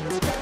Thank you.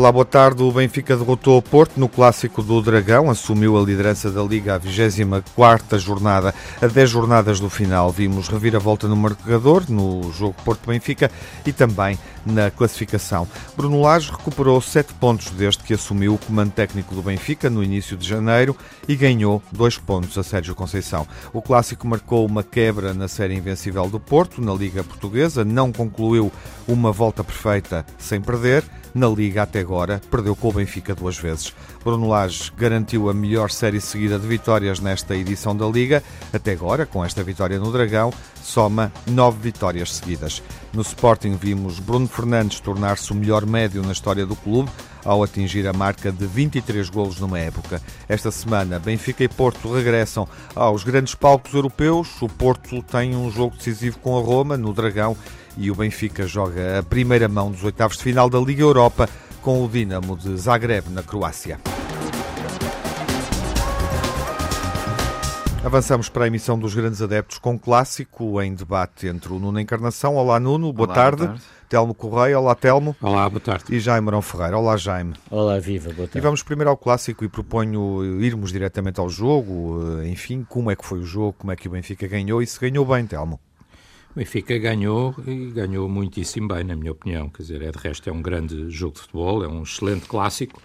Olá, boa tarde. O Benfica derrotou o Porto no clássico do Dragão, assumiu a liderança da Liga à 24 jornada. A 10 jornadas do final, vimos reviravolta no marcador, no jogo Porto-Benfica e também na classificação. Bruno Lage recuperou 7 pontos desde que assumiu o comando técnico do Benfica no início de janeiro e ganhou 2 pontos a Sérgio Conceição. O clássico marcou uma quebra na série invencível do Porto, na Liga Portuguesa, não concluiu uma volta perfeita sem perder na Liga até agora, perdeu com o Benfica duas vezes. Bruno Lage garantiu a melhor série seguida de vitórias nesta edição da Liga. Até agora, com esta vitória no Dragão, soma nove vitórias seguidas. No Sporting vimos Bruno Fernandes tornar-se o melhor médio na história do clube, ao atingir a marca de 23 golos numa época. Esta semana, Benfica e Porto regressam aos grandes palcos europeus. O Porto tem um jogo decisivo com a Roma, no Dragão, e o Benfica joga a primeira mão dos oitavos de final da Liga Europa com o Dinamo de Zagreb, na Croácia. Avançamos para a emissão dos grandes adeptos com clássico em debate entre o Nuno Encarnação. Olá Nuno, boa, Olá, tarde. boa tarde. Telmo Correia, olá Telmo. Olá, boa tarde. E Jaime Marão Ferreira, olá Jaime. Olá, viva, boa tarde. E vamos primeiro ao clássico e proponho irmos diretamente ao jogo. Enfim, como é que foi o jogo, como é que o Benfica ganhou e se ganhou bem, Telmo. O Benfica ganhou e ganhou muitíssimo bem, na minha opinião. Quer dizer, é de resto é um grande jogo de futebol, é um excelente clássico.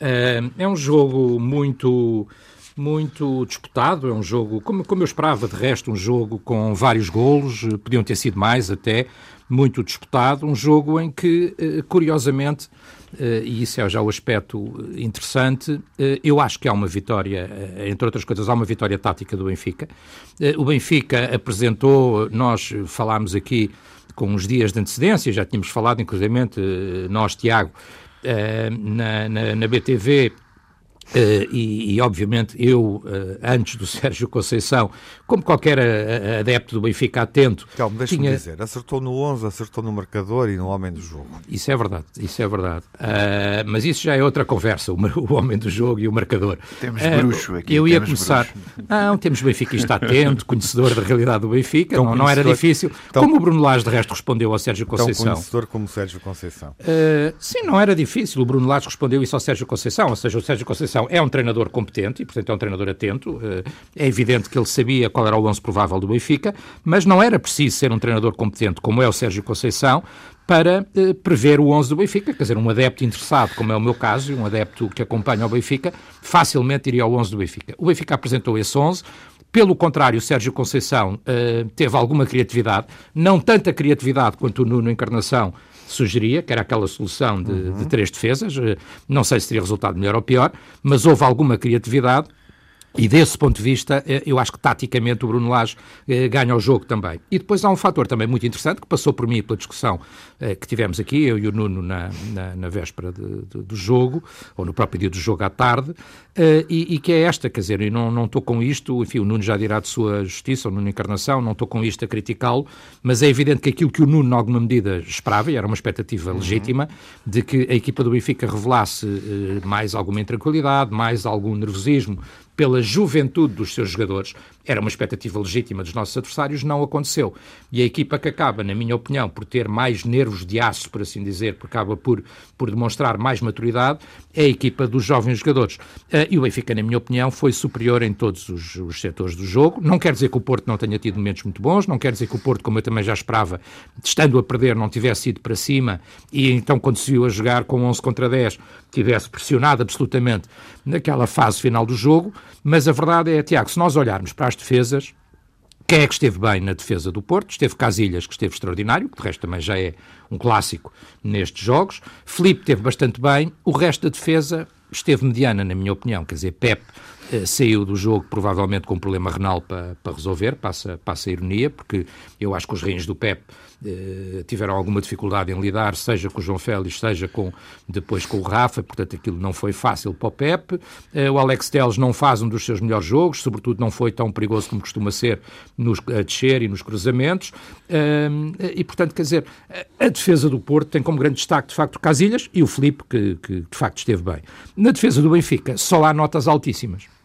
É um jogo muito muito disputado, é um jogo, como, como eu esperava, de resto, um jogo com vários golos, podiam ter sido mais até, muito disputado, um jogo em que, curiosamente, e isso é já o aspecto interessante, eu acho que há uma vitória, entre outras coisas, há uma vitória tática do Benfica. O Benfica apresentou, nós falámos aqui com uns dias de antecedência, já tínhamos falado, inclusive, nós, Tiago, na, na, na BTV, Uh, e, e, obviamente, eu, uh, antes do Sérgio Conceição, como qualquer uh, adepto do Benfica atento. Calma, deixa-me tinha... dizer, acertou no 11, acertou no marcador e no homem do jogo. Isso é verdade, isso é verdade. mas isso já é outra conversa, o, o, homem do jogo e o marcador. Temos bruxo aqui. Eu ia começar. Bruxo. Não, temos benfiquista atento, conhecedor da realidade do Benfica, não, não, era difícil. Tão... Como o Bruno Lage, de resto, respondeu ao Sérgio Conceição. Tão conhecedor como o Sérgio Conceição. sim, não era difícil. O Bruno Lage respondeu isso ao Sérgio Conceição, ou seja, o Sérgio Conceição é um treinador competente e, portanto, é um treinador atento. É evidente que ele sabia qual era o lance provável do Benfica, mas não era preciso ser um treinador competente como é o Sérgio Conceição para eh, prever o 11 do Benfica. Quer dizer, um adepto interessado, como é o meu caso, um adepto que acompanha o Benfica, facilmente iria ao 11 do Benfica. O Benfica apresentou esse 11. Pelo contrário, Sérgio Conceição uh, teve alguma criatividade, não tanta criatividade quanto o Nuno Encarnação sugeria, que era aquela solução de, uhum. de três defesas. Não sei se teria resultado melhor ou pior, mas houve alguma criatividade. E desse ponto de vista, eh, eu acho que taticamente o Bruno Lage eh, ganha o jogo também. E depois há um fator também muito interessante que passou por mim pela discussão eh, que tivemos aqui, eu e o Nuno, na, na, na véspera de, de, do jogo, ou no próprio dia do jogo à tarde, e, e, que é esta, quer dizer, e não, não estou com isto, enfim, o Nuno já dirá de sua justiça, o Nuno Encarnação, não estou com isto a criticá-lo, mas é evidente que aquilo que o Nuno, em alguma medida, esperava, e era uma expectativa uhum. legítima, de que a equipa do Benfica revelasse mais alguma intranquilidade, mais algum nervosismo, pela juventude dos seus jogadores, era uma expectativa legítima dos nossos adversários, não aconteceu. E a equipa que acaba, na minha opinião, por ter mais nervos de aço, por assim dizer, porque acaba por, por demonstrar mais maturidade, é a equipa dos jovens jogadores. Uh, e o Benfica, na minha opinião, foi superior em todos os, os, setores do jogo. Não quer dizer que o Porto não tenha tido momentos muito bons, não quer dizer que o Porto, como eu também já esperava, estando a perder, não tivesse ido para cima e então, quando se viu a jogar com 11 contra 10, tivesse pressionado absolutamente naquela fase final do jogo. Mas a verdade é, Tiago, se nós olharmos para as defesas, quem é que esteve bem na defesa do Porto? Esteve Casilhas, que esteve extraordinário, que de resto também já é um clássico nestes jogos. Felipe esteve bastante bem. O resto da defesa esteve mediana, na minha opinião. Quer dizer, Pep saiu do jogo provavelmente com um problema renal para, para resolver, passa, passa a ironia, porque eu acho que os rins do Pep uh, tiveram alguma dificuldade em lidar, seja com o João Félix, seja com, depois com o Rafa, portanto aquilo não foi fácil para o Pep. Uh, o Alex Teles não faz um dos seus melhores jogos, sobretudo não foi tão perigoso como costuma ser nos, a descer e nos cruzamentos. e portanto, quer dizer, a defesa do Porto tem como grande destaque de facto Casilhas e o Felipe, que, que de facto esteve bem. Na defesa do Benfica, só há notas altíssimas.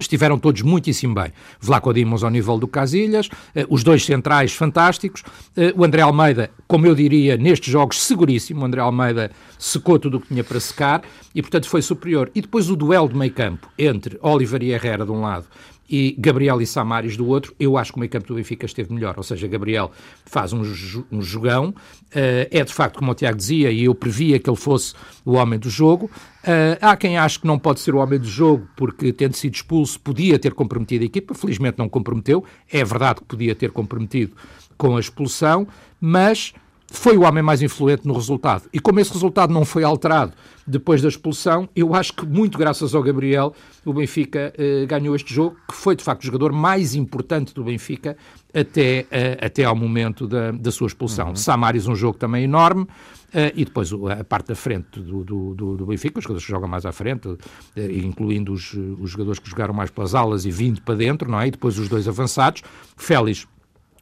Estiveram todos muitíssimo bem. Vlaco Dimos ao nível do Casilhas, eh, os dois centrais fantásticos, eh, o André Almeida, como eu diria, nestes jogos seguríssimo, o André Almeida secou tudo o que tinha para secar e, portanto, foi superior. E depois o duelo de meio campo entre Oliver e Herrera de um lado e Gabriel e Samaris do outro, eu acho que o meio campo do Benfica esteve melhor. Ou seja, Gabriel faz um, um jogão, uh, é de facto, como o Tiago dizia, e eu previa que ele fosse o homem do jogo. Uh, há quem ache que não pode ser o homem do jogo porque, tendo sido expulso, podia ter comprometido a equipa. Felizmente não comprometeu. É verdade que podia ter comprometido com a expulsão, mas foi o homem mais influente no resultado. E como esse resultado não foi alterado depois da expulsão, eu acho que muito graças ao Gabriel o Benfica eh, ganhou este jogo, que foi de facto o jogador mais importante do Benfica até, eh, até ao momento da, da sua expulsão. Uhum. Samaris um jogo também enorme, Uh, e depois a parte da frente do, do, do, do, Benfica, os jogadores que jogam mais à frente, uh, incluindo os, os jogadores que jogaram mais pelas alas e vindo para dentro, não é? E depois os dois avançados. Félix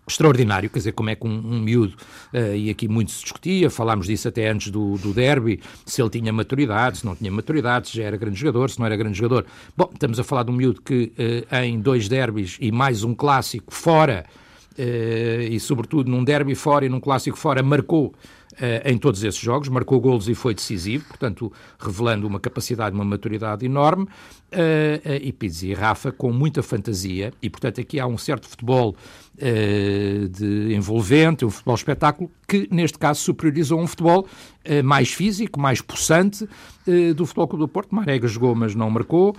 extraordinário, quer dizer, como é que um, um miúdo, uh, e aqui muito se discutia, falámos disso até antes do, do derby, se ele tinha maturidade, se não tinha maturidade, se já era grande jogador, se não era grande jogador. Bom, estamos a falar de um miúdo que uh, em dois derbys e mais um clássico fora, uh, e sobretudo num derby fora e num clássico fora, marcou em todos esses jogos, marcou golos e foi decisivo, portanto, revelando uma capacidade, uma maturidade enorme. e Pizzi e Rafa com muita fantasia, e portanto aqui há um certo futebol de envolvente, um futebol espetáculo, que neste caso superiorizou um futebol uh, mais físico, mais possante uh, do Futebol Clube do Porto. Marega jogou, mas não marcou,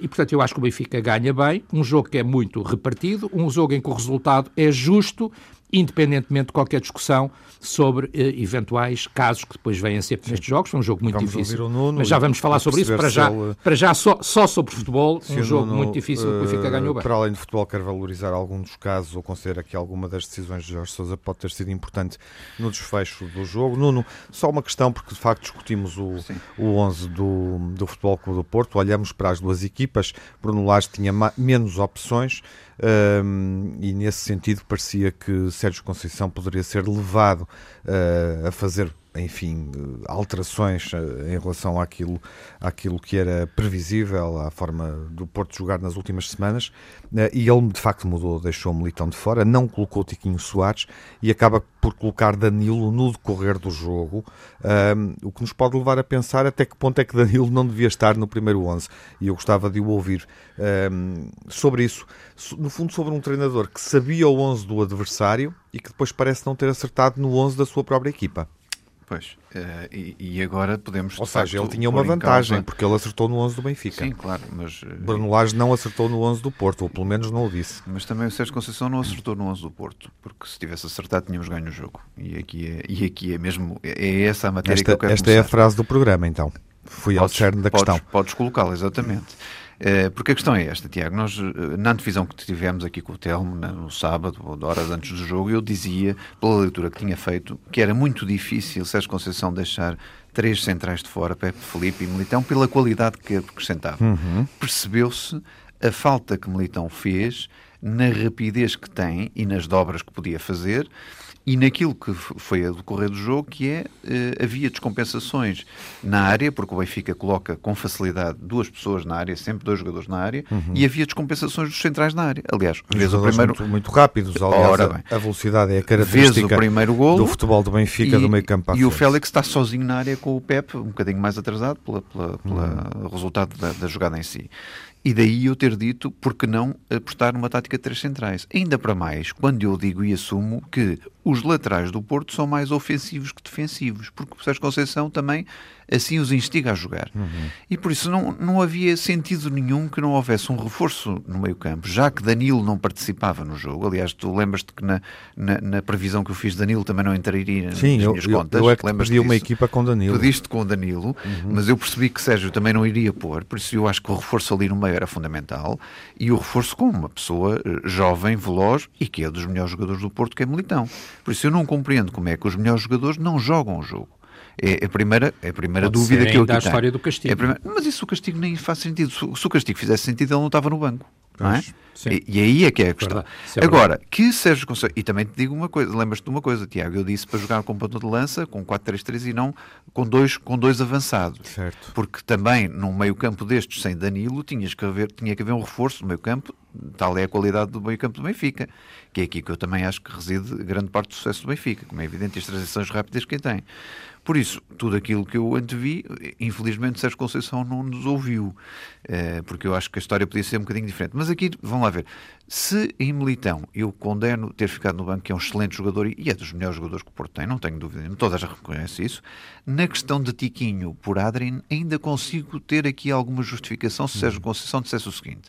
e portanto eu acho que o Benfica ganha bem, um jogo que é muito repartido, um jogo em que o resultado é justo independentemente de qualquer discussão sobre eh, eventuais casos que depois venham a ser nestes jogos. Foi um jogo muito vamos difícil. Nuno, mas já vamos falar sobre isso. Para já, ele... para já só, só sobre futebol, um jogo Nuno, muito difícil que o Benfica ganhou bem. Para além de futebol, quer valorizar algum dos casos ou considera que alguma das decisões de Jorge Sousa pode ter sido importante no desfecho do jogo. Nuno, só uma questão, porque de facto discutimos o, o 11 do, do Futebol Clube do Porto, olhamos para as duas equipas, Bruno Lage tinha menos opções, e nesse sentido parecia que Sérgio Conceição poderia ser levado uh, a fazer enfim, alterações eh, em relação àquilo, àquilo que era previsível, à forma do Porto jogar nas últimas semanas, eh, e ele de facto mudou, deixou o Militão de fora, não colocou Tiquinho Soares e acaba por colocar Danilo no decorrer do jogo, um, o que nos pode levar a pensar até que ponto é que Danilo não devia estar no primeiro 11, e eu gostava de o ouvir um, sobre isso, no fundo sobre um treinador que sabia o 11 do adversário e que depois parece não ter acertado no 11 da sua própria equipa. Pois, uh, e, e, agora podemos. Ou seja, ele tinha uma vantagem, porque ele acertou no 11 do Benfica. Sim, claro, mas. Uh, Bruno Lage não acertou no 11 do Porto, ou pelo menos não o disse. Mas também o Sérgio Conceição não acertou no 11 do Porto, porque se tivesse acertado tínhamos ganho o jogo. E aqui é, e aqui é mesmo. É essa a matéria esta, que eu quero Esta começar. é a frase do programa, então. Fui podes, ao cerne da podes, questão. Podes colocá-la, exatamente. Eh, porque a questão é esta, Tiago. Nós, eh, na antevisão que tivemos aqui com o Telmo, no sábado, horas antes do jogo, eu dizia, pela leitura que tinha feito, que era muito difícil Sérgio Conceição deixar três centrais de fora, Pepe, Felipe e Militão, pela qualidade que acrescentava. Uhum. Percebeu-se a falta que Militão fez na rapidez que tem e nas dobras que podia fazer e naquilo que foi a decorrer do jogo, que é, uh, havia descompensações na área, porque o Benfica coloca com facilidade duas pessoas na área, sempre dois jogadores na área, uhum. e havia descompensações dos centrais na área. Aliás, vez o primeiro... Muito, muito rápidos, aliás, Ora, bem, a velocidade é a característica o primeiro golo, do futebol do Benfica, e, do meio campo E o Félix está sozinho na área com o Pep, um bocadinho mais atrasado pelo uhum. resultado da, da jogada em si. E daí eu ter dito, por que não apostar numa tática de três centrais? Ainda para mais, quando eu digo e assumo que os laterais do Porto são mais ofensivos que defensivos, porque o Sérgio Conceição também assim os instiga a jogar. Uhum. E por isso não, não havia sentido nenhum que não houvesse um reforço no meio campo, já que Danilo não participava no jogo. Aliás, tu lembras-te que na, na, na, previsão que eu fiz, Danilo também não entraria Sim, nas eu, minhas contas. Eu é que pedi uma equipa com Danilo. Pediste com Danilo, uhum. mas eu percebi que Sérgio também não iria pôr, por isso eu acho que o reforço ali no meio era fundamental e o reforço com uma pessoa eh, jovem, veloz e que é dos melhores jogadores do Porto, que é Militão. Por isso eu não compreendo como é que os melhores jogadores não jogam o jogo. É a primeira, é a primeira dúvida que eu aqui a história do castigo. É primeira... Mas isso o castigo nem faz sentido. Se o castigo fizesse sentido, ele não estava no banco. Não é? E, e, aí é que é a questão. É Agora, que Sérgio Conceição. E também te digo uma coisa, lembras-te de uma coisa, Tiago? Eu disse para jogar com ponta de lança, com 4-3-3 e não com dois, com dois avançados. Certo. Porque também, num meio-campo destes, sem Danilo, tinhas que haver, tinha que haver um reforço no meio-campo, tal é a qualidade do meio-campo do Benfica. Que é aqui que eu também acho que reside grande parte do sucesso do Benfica, como é evidente, as transições rápidas que tem. Por isso, tudo aquilo que eu antevi, infelizmente Sérgio Conceição não nos ouviu, eh, porque eu acho que a história podia ser um bocadinho diferente. Mas aqui, vamos lá ver, se em Militão eu condeno ter ficado no banco, que é um excelente jogador e é dos melhores jogadores que o Porto tem, não tenho dúvida, todas reconhecem isso, na questão de Tiquinho por Adrien, ainda consigo ter aqui alguma justificação se Sérgio Conceição dissesse o seguinte,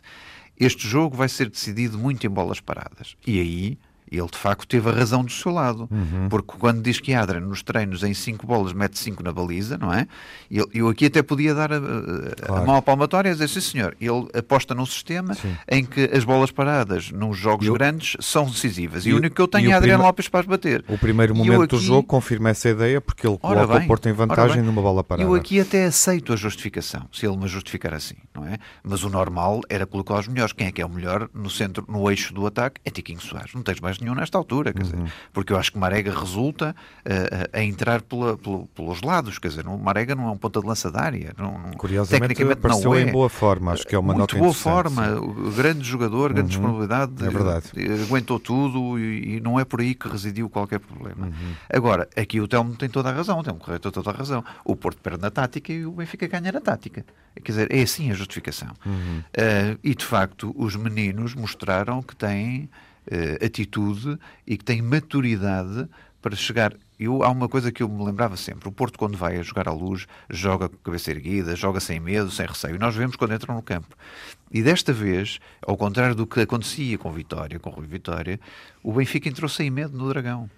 este jogo vai ser decidido muito em bolas paradas. E aí ele de facto teve a razão do seu lado, uhum. porque quando diz que Adra nos treinos em 5 bolas mete 5 na baliza, não é? Eu, eu, aqui até podia dar a, a, claro. a mão à palmatória e dizer, sim senhor, ele aposta num sistema sim. em que as bolas paradas nos jogos eu, grandes são decisivas e, e o único que eu tenho é Adriano prima, Lopes para bater. O primeiro momento aqui, do jogo confirma essa ideia porque ele coloca bem, o Porto em vantagem numa bola parada. Eu aqui até aceito a justificação, se ele me justificar assim, não é? Mas o normal era colocar os melhores. Quem é que é o melhor no centro, no eixo do ataque? É Tiquinho Soares. Não tens mais nenhum nesta altura, quer uhum. dizer, porque eu acho que Marega resulta uh, a entrar pela, pela, pelos lados, quer dizer, não, Marega não é um ponta de lança da área, não, não, Curiosamente, tecnicamente não é. em boa forma, acho que é uma Muito boa forma, sim. grande jogador, grande uhum. disponibilidade, é verdade. aguentou tudo e, e, não é por aí que residiu qualquer problema. Uhum. Agora, aqui o Telmo tem toda a razão, o Telmo Correia tem toda a razão. O Porto perde na tática e o Benfica ganha na tática. Quer dizer, é assim a justificação. Uhum. Uh, e de facto, os meninos mostraram que têm uh, atitude e que têm maturidade para chegar. Eu, há uma coisa que eu me lembrava sempre: o Porto, quando vai a jogar à luz, joga com a cabeça erguida, joga sem medo, sem receio. Nós vemos quando entram no campo. E desta vez, ao contrário do que acontecia com Vitória, com Rui Vitória, o Benfica entrou sem medo no Dragão.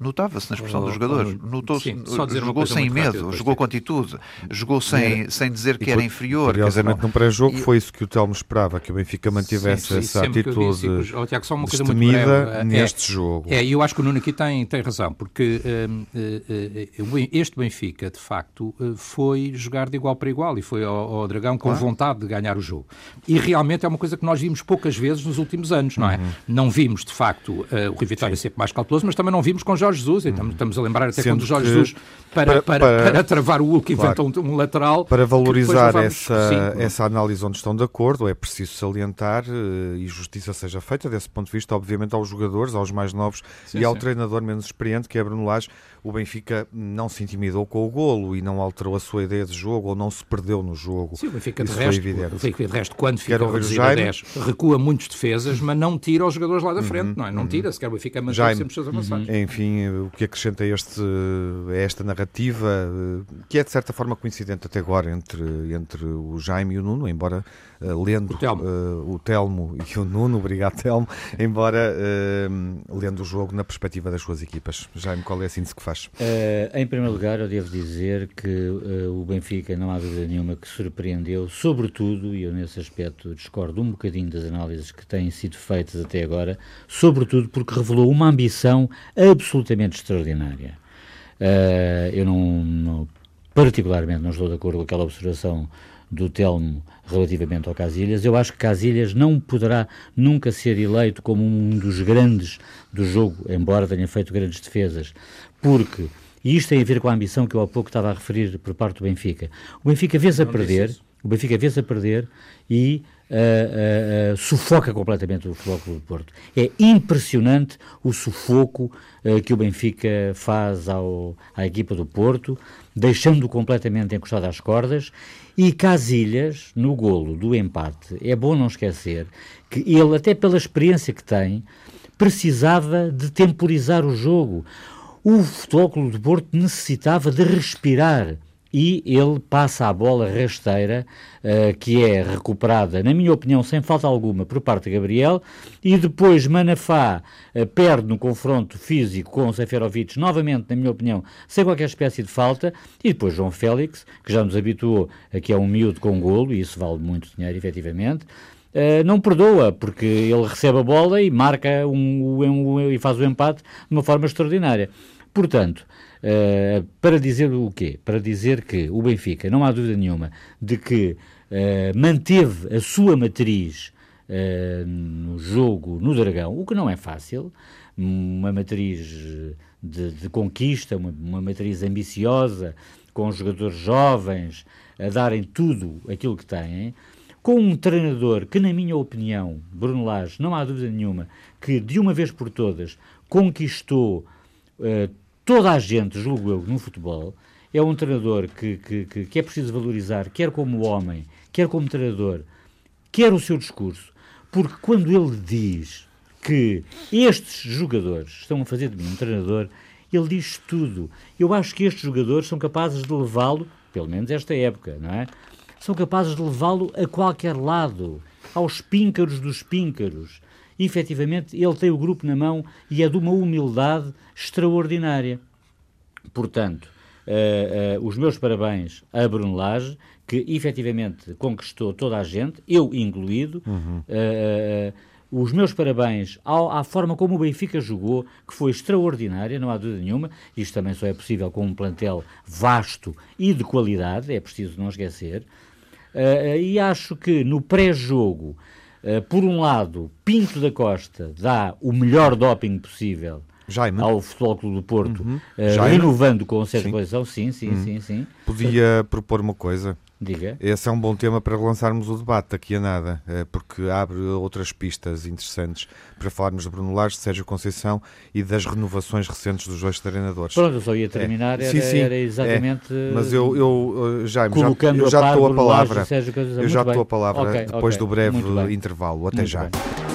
Notava-se na expressão oh, dos jogadores. Oh, Notou-se, jogou sem medo, rápido, jogou com atitude, jogou sem, sem dizer que era inferior. Curiosamente, num pré-jogo foi isso que o Telmo esperava, que o Benfica mantivesse sim, sim, essa atitude disse, oh, Tiago, só uma coisa muito breve. É, neste é, jogo. É, eu acho que o Nuno aqui tem, tem razão, porque um, uh, uh, este Benfica, de facto, uh, foi jogar de igual para igual e foi ao, ao Dragão com vontade de ganhar o jogo. E realmente é uma coisa que nós vimos poucas vezes nos últimos anos, não é? Uhum. Não vimos, de facto, o Rui Vitória sempre mais cauteloso, mas também não vimos com Jorge Jesus, e estamos, estamos a lembrar até Sendo quando Jorge Jesus, para, para, para, para, travar o Hulk, claro, inventou um, um, lateral. Para valorizar essa, essa análise onde estão de acordo, é preciso salientar uh, e justiça seja feita, desse ponto de vista, obviamente, aos jogadores, aos mais novos sim, e ao sim. treinador menos experiente, que é Bruno Lage. O Benfica não se intimidou com o golo e não alterou a sua ideia de jogo ou não se perdeu no jogo. Sim, o Benfica, de resto, o Benfica de resto, quando fica reduzido a 10, recua muitos defesas, mas não tira os jogadores lá da frente, uhum, não é? Não uhum. tira, sequer o Benfica mantém sempre os seus avançados. Uhum. Enfim, o que acrescenta este, esta narrativa, que é de certa forma coincidente até agora entre, entre o Jaime e o Nuno, embora uh, lendo o Telmo. Uh, o Telmo. e o Nuno, obrigado Telmo, embora uh, lendo o jogo na perspectiva das suas equipas. Jaime, qual é a síntese que faz? em primeiro lugar, eu devo dizer que o Benfica, não há dúvida nenhuma, que surpreendeu, sobretudo, e eu nesse aspecto discordo um bocadinho das análises que têm sido feitas até agora, sobretudo porque revelou uma ambição absolutamente extraordinária. Uh, eu não, não, particularmente não estou de acordo com aquela observação do Telmo relativamente ao Casilhas. Eu acho que Casilhas não poderá nunca ser eleito como um dos grandes do jogo, embora tenha feito grandes defesas, porque, e isto tem a ver com a ambição que eu há pouco estava a referir por parte do Benfica, o Benfica vê-se a perder, o Benfica vê-se a perder e uh, uh, sufoca completamente o Futebol do Porto. É impressionante o sufoco que o Benfica faz ao, à equipa do Porto, deixando-o completamente encostado às cordas. E Casilhas, no golo do empate, é bom não esquecer que ele, até pela experiência que tem, precisava de temporizar o jogo. O Futebol do Porto necessitava de respirar e ele passa a bola rasteira, uh, que é recuperada, na minha opinião, sem falta alguma, por parte de Gabriel, e depois Manafá uh, perde no confronto físico com o Seferovic, novamente, na minha opinião, sem qualquer espécie de falta, e depois João Félix, que já nos habituou a que é um miúdo com golo, e isso vale muito dinheiro, efetivamente, Uh, não perdoa, porque ele recebe a bola e marca um, um, um, e faz o empate de uma forma extraordinária. Portanto, uh, para dizer o quê? Para dizer que o Benfica, não há dúvida nenhuma, de que uh, manteve a sua matriz no jogo no Dragão, o que não é fácil, uma matriz de, de conquista, uma, uma matriz ambiciosa, com jogadores jovens a darem tudo aquilo que têm com um treinador que, na minha opinião, Bruno Lage, não há dúvida nenhuma, que de uma vez por todas conquistou uh, toda a gente, julgo eu, no futebol, é um treinador que, que, que, que é preciso valorizar, quer como homem, quer como treinador, quer o seu discurso, porque quando ele diz que estes jogadores estão a fazer de mim um treinador, ele diz tudo. Eu acho que estes jogadores são capazes de levá-lo, pelo menos esta época, não é? são capazes de levá-lo a qualquer lado, aos píncaros dos píncaros. Efetivamente, ele tem o grupo na mão e é de uma humildade extraordinária. Portanto, uh, uh, os meus parabéns a Bruno Lage, que efetivamente conquistou toda a gente, eu incluído. Uhum. Uh, os meus parabéns ao, à forma como o Benfica jogou, que foi extraordinária, não há dúvida nenhuma. Isto também só é possível com um plantel vasto e de qualidade, é preciso não esquecer. Uh, e acho que no pré-jogo, por um lado, Pinto da Costa dá o melhor doping possível Jaime. ao Futebol Clube do Porto, uhum. uh, renovando com certa posição. Sim, sim, uhum. sim, sim. Podia propor uma coisa? Diga. Esse é um bom tema para lançarmos o debate daqui a nada, eh, porque abre outras pistas interessantes para falarmos de Bruno Lage, de Sérgio Conceição e das renovações recentes dos dois treinadores. Pronto, eu só ia terminar, é. era, sim, sim, era exatamente. É. Mas eu, eu já, já, eu já estou a palavra. eu já estou a palavra okay, depois okay, do breve intervalo. Até muito já. Bem.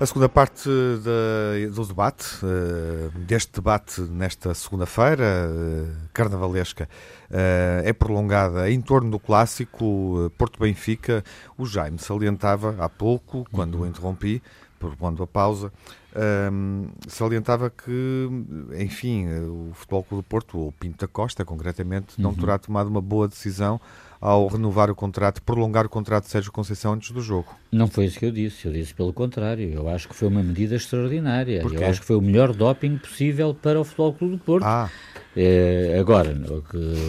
A segunda parte de, do debate, uh, deste debate nesta segunda-feira, uh, carnavalesca, uh, é prolongada em torno do clássico Porto-Benfica. O Jaime salientava há pouco, quando uhum. o interrompi, propondo a pausa, salientava que, enfim, o Futebol Clube do Porto, ou Pinto da Costa, concretamente, não uhum. terá tomado uma boa decisão ao renovar o contrato, prolongar o contrato de Sérgio Conceição antes do jogo. Não foi isso que eu disse, eu disse pelo contrário. Eu acho que foi uma medida extraordinária. Eu acho que foi o melhor doping possível para o Futebol Clube do Porto. Ah. É, agora,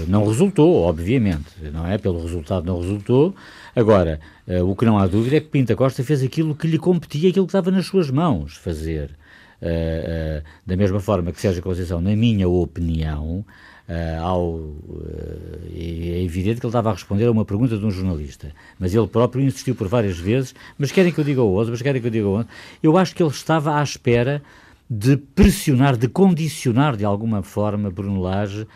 não resultou, obviamente, não é? Pelo resultado não resultou. Agora, é, o que não há dúvida é que Pinta Costa fez aquilo que lhe competia, aquilo que estava nas suas mãos fazer. É, da mesma forma que Sérgio Conceição, na minha opinião, ao, uh, é evidente que ele estava a responder a uma pergunta de um jornalista, mas ele próprio insistiu por várias vezes, mas querem que eu diga o outro, mas querem que eu diga o outro. Eu acho que ele estava à espera de pressionar, de condicionar de alguma forma Bruno Lage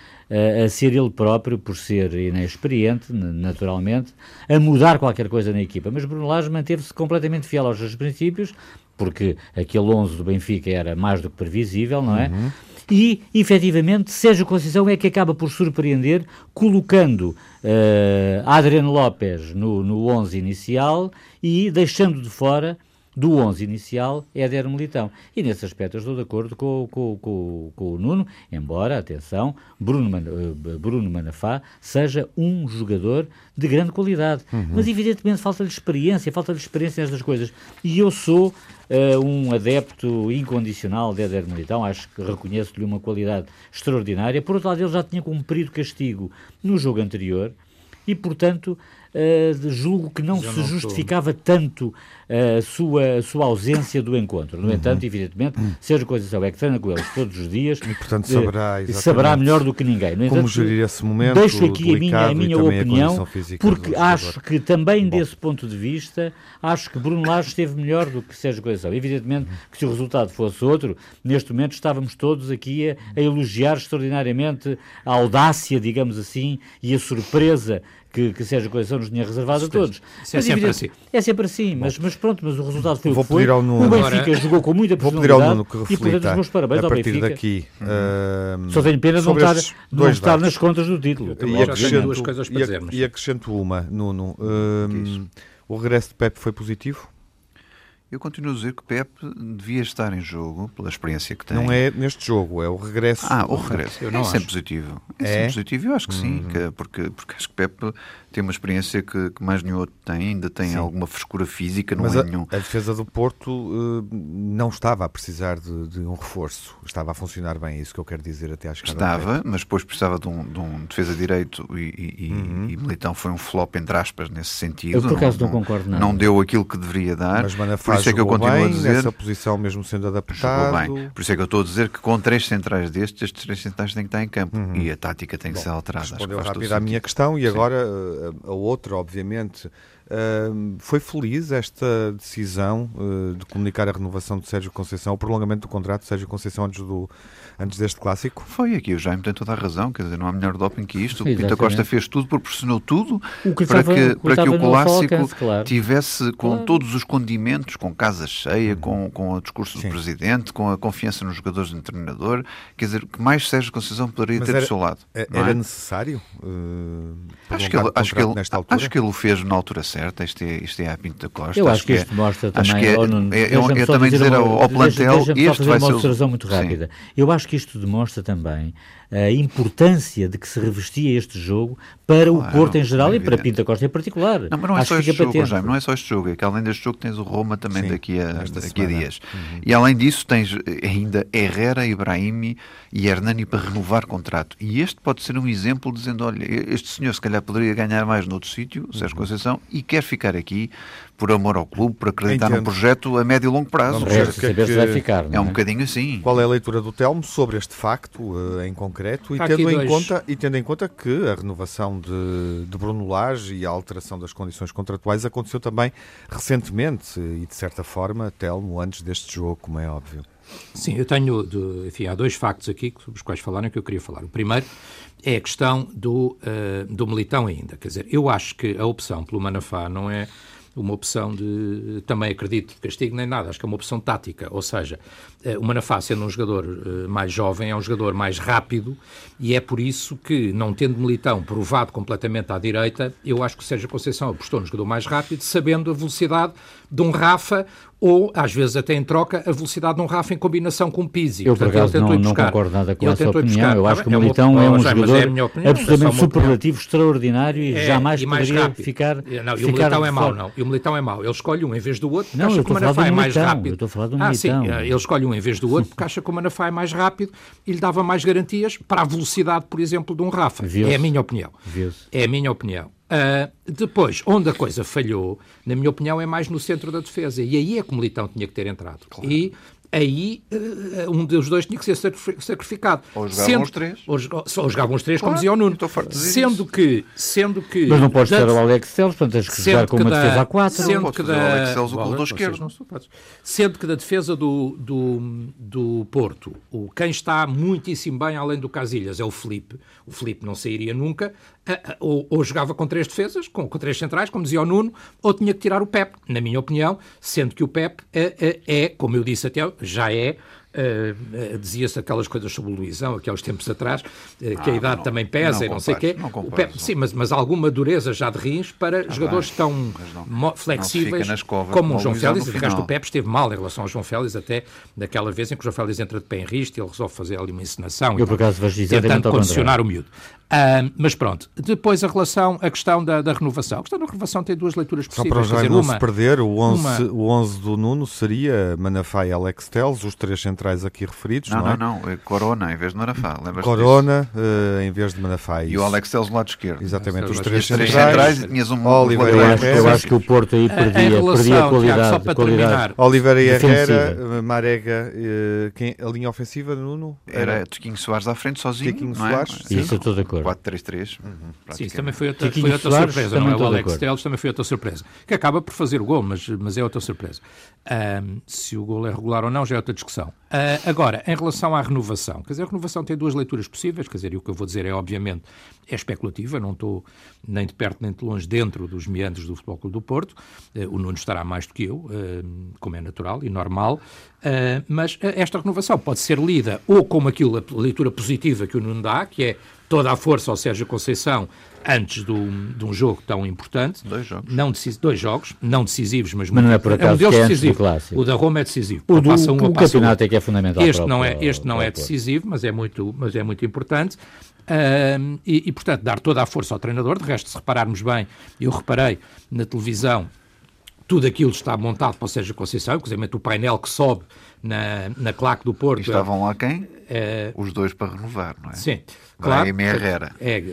a ser ele próprio, por ser inexperiente, naturalmente, a mudar qualquer coisa na equipa. Mas Bruno Lage manteve-se completamente fiel aos seus princípios, porque aquele 11 do Benfica era mais do que previsível, não é? Uhum e, efetivamente, Sérgio Conceição é que acaba por surpreender, colocando uh, Adriano Lopes no, no 11 inicial e deixando de fora do 11 inicial Éder Militão. E nesse aspecto eu estou de acordo com, com, com, com o Nuno, embora, atenção, Bruno, Man, uh, Bruno Manafá seja um jogador de grande qualidade. Uhum. Mas evidentemente falta-lhe experiência, falta-lhe experiência nestas coisas. E eu sou uh, um adepto incondicional de Éder Militão, acho que reconheço-lhe uma qualidade extraordinária. Por outro lado, ele já tinha cumprido castigo no jogo anterior e, portanto, uh, julgo que não se justificava tanto a sua, a sua ausência do encontro. No uhum. entanto, evidentemente, Sérgio Conceição é que treina com eles todos os dias e, portanto, saberá, saberá melhor do que ninguém. No Como gerir esse momento Deixo aqui a minha, a minha opinião, a porque acho que também Bom. desse ponto de vista, acho que Bruno Lage esteve melhor do que Sérgio Conceição. Evidentemente que se o resultado fosse outro, neste momento estávamos todos aqui a, a elogiar extraordinariamente a audácia, digamos assim, e a surpresa que, que Sérgio Conceição nos tinha reservado a todos. Isso é mas, é sempre assim. É sempre assim, mas, mas pronto, mas o resultado foi vou o que foi. Ao Nuno, o Benfica agora, jogou com muita personalidade. Vou pedir ao Nuno que reflita, e, portanto, os meus parabéns a partir ao daqui. Uh, Só tenho pena de não estar, não estar nas contas do título. E acrescento, duas coisas para dizer, e acrescento uma, Nuno. Uh, o regresso de Pepe foi positivo? Eu continuo a dizer que Pep devia estar em jogo, pela experiência que tem. Não é neste jogo, é o regresso. Ah, o regresso. Eu não é sempre positivo. É, é? sempre positivo, eu acho que sim, uhum. que, porque, porque acho que Pep tem uma experiência que, que mais nenhum outro tem, ainda tem Sim. alguma frescura física, não Mas é a, nenhum. A defesa do Porto uh, não estava a precisar de, de, um reforço, estava a funcionar bem, é isso que eu quero dizer até à chegada Estava, mas depois precisava de um, de um defesa direito e, e, uhum. e, Militão foi um flop, entre aspas, nesse sentido. Eu por acaso não, não concordo nada. Não deu aquilo que deveria dar. Mas Manafá por isso é que eu continuo bem, a dizer. Nessa posição mesmo sendo adaptado. Bem. Por isso é que eu estou a dizer que com três centrais destes, estes três centrais têm que estar em campo uhum. e a tática tem que Bom, ser alterada. Respondeu rápido à minha questão e Sim. agora a, outra, obviamente. Uh, foi feliz esta decisão uh, de comunicar a renovação de Sérgio Conceição, o prolongamento do contrato de Sérgio Conceição antes, do, antes deste clássico? Foi aqui, o Jaime tem toda a razão, quer dizer, não há melhor doping que isto. O Pinto Costa fez tudo, proporcionou tudo que para, estava, que, para que o clássico alcance, claro. tivesse com claro. todos os condimentos, com casa cheia, com, com o discurso Sim. do Presidente, com a confiança nos jogadores e no treinador, quer dizer, que mais Sérgio Conceição poderia Mas ter era, do seu lado. Era é? necessário? Uh, acho que ele, acho que ele, acho que ele o fez na altura certa, isto é, isto é a Pinto da Costa. Eu acho, acho que, isto é, mostra também. Que é, oh, não, é, eu, eu também dizer ao, ao plantel. Deixa, deixa este vai uma ser. observação muito rápida. Sim. Eu acho que isto demonstra também a importância de que se revestia este jogo para claro, o Porto em geral é e para Pinta Costa em particular. Não, mas não é Acho só este jogo, Jaime, não é só este jogo, é que além deste jogo tens o Roma também Sim, daqui, a, daqui a dias. Uhum. E além disso tens ainda Herrera, Ibrahimi e Hernani para renovar contrato. E este pode ser um exemplo dizendo, olha, este senhor se calhar poderia ganhar mais noutro sítio, Sérgio uhum. Conceição, e quer ficar aqui por amor ao clube, por acreditar Entendo. num projeto a médio e longo prazo. Vamos ver que, é, que vai ficar, é, é um bocadinho assim. Qual é a leitura do Telmo sobre este facto uh, em concreto e tendo, em conta, e tendo em conta que a renovação de, de Bruno Lage e a alteração das condições contratuais aconteceu também recentemente e de certa forma, Telmo, antes deste jogo, como é óbvio. Sim, eu tenho, de, enfim, há dois factos aqui sobre os quais falaram que eu queria falar. O primeiro é a questão do, uh, do Militão ainda. Quer dizer, eu acho que a opção pelo Manafá não é uma opção de, também acredito, de castigo nem nada, acho que é uma opção tática, ou seja, eh, o Manafá sendo um jogador eh, mais jovem, é um jogador mais rápido e é por isso que, não tendo Militão provado completamente à direita, eu acho que o Sérgio Conceição apostou no jogador mais rápido, sabendo a velocidade de um Rafa ou, às vezes, até em troca, a velocidade de um Rafa em combinação com o Pizzi. Eu, por acaso, não, não, concordo nada com ele essa opinião. Buscar. Eu acho que o Militão é, um jogador é opinião, absolutamente é superlativo, extraordinário e é, jamais e poderia rápido. ficar não, E o Militão é mau, não. E o Militão é mau. Ele escolhe um em vez do outro, não, acha que o Manafá é mais rápido. Eu estou a falar do ah, sim, eh, ele escolhe um em vez do outro porque acha que o Manafá é mais rápido e lhe dava mais garantias para a velocidade, por exemplo, de um Rafa. É a minha opinião. É a minha opinião. Uh, depois, onde a coisa falhou, na minha opinião, é mais no centro da defesa. E aí é que o Militão tinha que ter entrado. Claro. E aí uh, um dos dois tinha que ser sacrificado. Ou jogavam sendo, os três. Ou, ou jogavam os três, claro, como dizia o Nuno. Sendo que, sendo que... Mas não podes ter o Alex Celos, portanto tens que jogar com uma da, defesa a quatro. Sendo que da, o Alex Celos, o corredor esquerdo. Sendo que da defesa do, do, do Porto, o, quem está muitíssimo bem, além do Casilhas, é o Felipe. O Felipe não sairia nunca. Ou, ou, jogava com três defesas, com, com, três centrais, como dizia o Nuno, ou tinha que tirar o Pep, na minha opinião, sendo que o Pep é, é, é como eu disse até, já é Uh, dizia-se aquelas coisas sobre o Luizão, aqui há uns tempos atrás, uh, que ah, a idade não, também pesa não e não sei o quê. Não compares, sim, mas, mas alguma dureza já de rins para ah, jogadores bem, tão flexíveis como o João Félix. De resto, o Pepe esteve mal em relação ao João Félix, até naquela vez em que o João Félix entra de pé em risco e ele resolve fazer ali uma encenação. Eu, por acaso, tentando condicionar o miúdo. Uh, mas pronto, depois a relação, a questão da, da, renovação. A questão da renovação tem duas leituras possíveis. Só para já não uma, se perder, o 11, uma... o 11 do Nuno seria Manafá e Alex Teles, os três centrais aqui referidos, não, não é? Não, não, é Corona em vez de Manafá, Corona uh, em vez de Manafá. E o Alex Teles do lado esquerdo. Exatamente, os três centrais. centrais e tinhas um... Oliver eu, acho, eu acho que o Porto aí perdia, relação, perdia qualidade. Tiago, só para qualidade terminar. Oliver e Herrera, Marega, uh, quem, a linha ofensiva, Nuno? Era, era Tiquinho Soares à frente, sozinho, Tiquinho não é? Soares, Isso, eu estou de acordo. 4-3-3. Uhum, Sim, também foi outra, foi outra surpresa, não é? O Alex Teles também foi outra surpresa. Que acaba por fazer o gol, mas, mas é outra surpresa. Um, se o gol é regular ou não, já é outra discussão. Uh, agora, em relação à renovação, quer dizer, a renovação tem duas leituras possíveis, quer dizer, e o que eu vou dizer é, obviamente, é especulativa, não estou nem de perto nem de longe dentro dos meandros do Futebol Clube do Porto. Uh, o Nuno estará mais do que eu, uh, como é natural e normal, mas esta renovação pode ser lida ou como aquilo, a leitura positiva que o Nuno dá, que é toda a força ao Sérgio Conceição antes do, de um jogo tão importante. Dois jogos. Não decis, dois jogos, não decisivos, mas, mas não é por acaso é um deles é decisivo. O da Roma é decisivo. O, do, passa um, o campeonato é que é fundamental. Este não é, este não é decisivo, mas é muito, mas é muito importante. Um, e, e, portanto, dar toda a força ao treinador. De resto, se repararmos bem, eu reparei na televisão, tudo aquilo está montado para o Sérgio Conceição, inclusive o painel que sobe na, na claque do Porto. E estavam lá quem? É... Os dois para renovar, não é? Sim. Claro, a Herrera. É,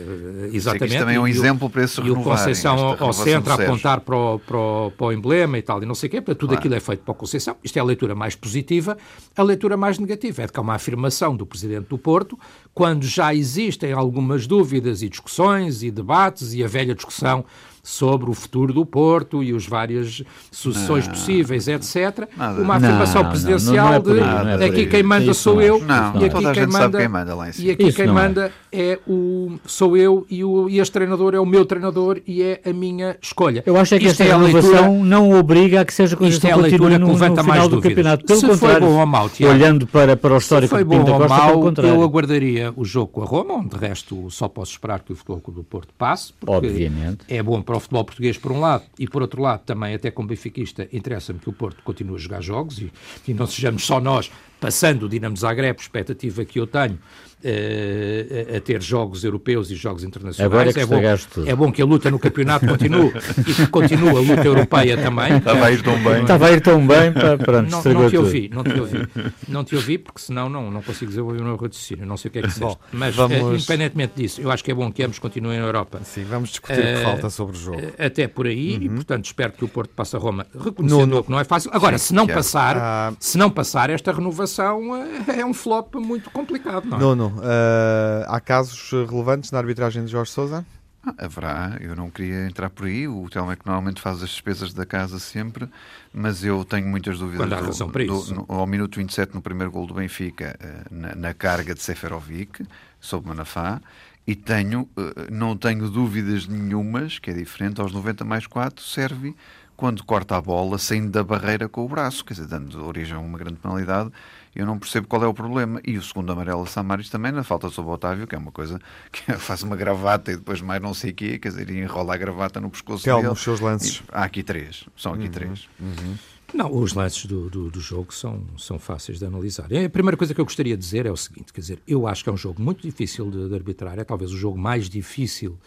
exatamente. Isto também é um e exemplo para esses E o Conceição ao centro a apontar para o, para, o, para o emblema e tal, e não sei o quê, para tudo claro. aquilo é feito para o Conceição. Isto é a leitura mais positiva. A leitura mais negativa é de que há uma afirmação do Presidente do Porto, quando já existem algumas dúvidas e discussões e debates e a velha discussão sobre o futuro do Porto e as várias sucessões não, possíveis, etc. Nada. Uma afirmação não, presidencial não, é de aqui quem manda sou eu e aqui quem manda, quem. E aqui quem manda é. o sou eu e, o, e este treinador é o meu treinador e é a minha escolha. Eu acho é que isto esta é renovação não obriga a que seja coisa Isto é a leitura que levanta mais do campeonato. Pelo Se contrário, foi bom ou mau, Tiago, olhando para, para o histórico foi bom ou mau, eu aguardaria o jogo com a Roma, onde de resto só posso esperar que o Futebol do Porto passe, porque Obviamente. é bom para o futebol português por um lado, e por outro lado também até como benfiquista interessa-me que o Porto continue a jogar jogos e, e não sejamos só nós passando o Dinamo Zagreb, expectativa que eu tenho, a, ter jogos europeus e jogos internacionais. Agora é, que é, bom, tudo. é bom que a luta no campeonato continue e que continue a luta europeia também. Estava a ir tão bem. Estava a ir tão bem, para, pronto, não, não te ouvi, não te ouvi. Não te ouvi, porque senão não, não consigo desenvolver o meu raciocínio, não sei o que é que disseste. Mas, vamos... uh, independentemente disso, eu acho que é bom que ambos continuem na Europa. Sim, vamos discutir uh, o que falta sobre o jogo. Até por aí, uhum. e portanto espero que o Porto passe a Roma, reconhecendo no, no... que não é fácil. Agora, Sim, se não passar, ah. se não passar, esta renovação é um flop muito complicado, não é? Não, não. Uh, há casos relevantes na arbitragem de Jorge Sousa? Ah, haverá, eu não queria entrar por aí. O Telmo é que normalmente faz as despesas da casa sempre, mas eu tenho muitas dúvidas. Quando há razão do, para isso. Do, no, ao minuto 27, no primeiro gol do Benfica, uh, na, na, carga de Seferovic, sob Manafá, e tenho, uh, não tenho dúvidas nenhumas, que é diferente, aos 90 mais 4, serve quando corta a bola, saindo da barreira com o braço, quer dizer, dando origem a uma grande penalidade eu não percebo qual é o problema. E o segundo amarelo a Samaris também, na falta sobre o Otávio, que é uma coisa que faz uma gravata e depois mais não sei o quê, quer dizer, enrola a gravata no pescoço que dele. os seus lances? E, há aqui três, são aqui uhum. três. Uhum. Não, os lances do, do, do, jogo são, são fáceis de analisar. A primeira coisa que eu gostaria de dizer é o seguinte, quer dizer, eu acho que é um jogo muito difícil de, de arbitrar, é talvez o jogo mais difícil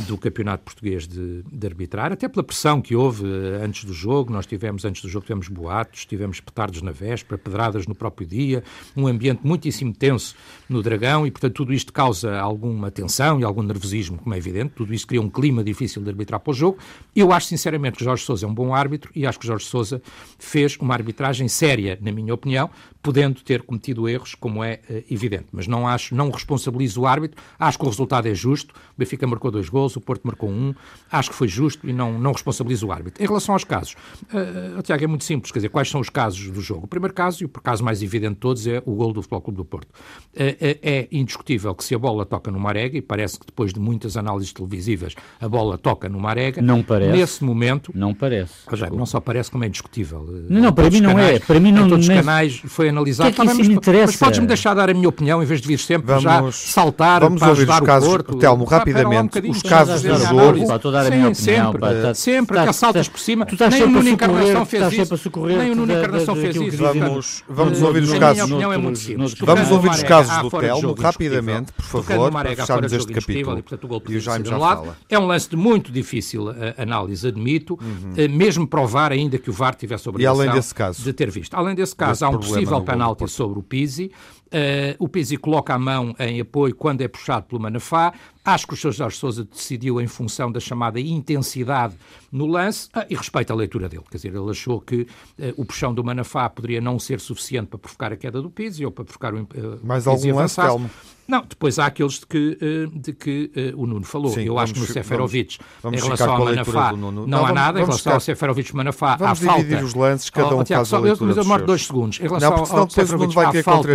do campeonato português de, de, arbitrar, até pela pressão que houve eh, antes do jogo. Nós tivemos, antes do jogo, tivemos boatos, tivemos petardos na véspera, pedradas no próprio dia, um ambiente muitíssimo tenso no Dragão e, portanto, tudo isto causa alguma tensão e algum nervosismo, como é evidente. Tudo isto cria um clima difícil de arbitrar para o jogo. Eu acho, sinceramente, que Jorge Sousa é um bom árbitro e acho que Jorge Sousa fez uma arbitragem séria, na minha opinião, podendo ter cometido erros, como é uh, evidente. Mas não acho, não responsabilizo o árbitro. Acho que o resultado é justo. O Benfica marcou dois gols o Porto marcou um, acho que foi justo e não, não responsabilizo o árbitro. Em relação aos casos, uh, Tiago, é muito simples, quer dizer, quais são os casos do jogo? O primeiro caso, e o caso mais evidente de todos, é o gol do Futebol Clube do Porto. Uh, é indiscutível que se a bola toca no Marega, e parece que depois de muitas análises televisivas a bola toca no Marega, não parece. nesse momento... Não parece. Já, não só parece como é indiscutível. Não, não, para mim não é. Para mim não em todos os canais foi analisado. Que é que isso me interessa? Mas podes-me deixar dar a minha opinião em vez de vir sempre Vamos- já saltar vamos para ouvir ajudar os casos- o Porto. Telmo, um rapidamente, bocadinho, os casos do jogo- estou a dar a Sim, minha opinião, Sempre, pá, tá- sempre, tá- que assaltas tá- por cima. tu estás Nem o Nuno Encarnação fez isso. Nem o Nuno Encarnação fez isso. Vamos, vamos ouvir os a casos. minha opinião é muito simples. Vamos ouvir os casos do Telmo, rapidamente, por favor, para fecharmos este capítulo. E, o Jaime já fala. É um lance de muito difícil eh, análise, admito, eh, mesmo provar ainda que o VAR tivesse a E além obrigação desse caso? de ter visto. Além desse caso, há um possível penalti sobre o Pizzi. Eh, o Pizzi coloca a mão em apoio quando é puxado pelo Manafá. Acho que o Sr. Jorge Sousa decidiu em função da chamada intensidade no lance ah, e respeita a leitura dele. Quer dizer, ele achou que eh, o puxão do Manafá poderia não ser suficiente para provocar a queda do Pizzi ou para provocar o uh, Mais algum lance. Telmo? Não, depois há aqueles de que, eh, de que eh, o Nuno falou. Sim, Eu acho que no vamos- Seferovic, vamos em relação ao a Manafá, não, Não, há vamos- nada. Em vamos relação ficar- ao Seferovic Manafá, Vamos há falta. dividir os lances, cada Oh, um Tiago, faz a só- eu- leitura Mas eu dos demoro dois segundos. Em Não, relação porque senão ao depois o Nuno vai falta.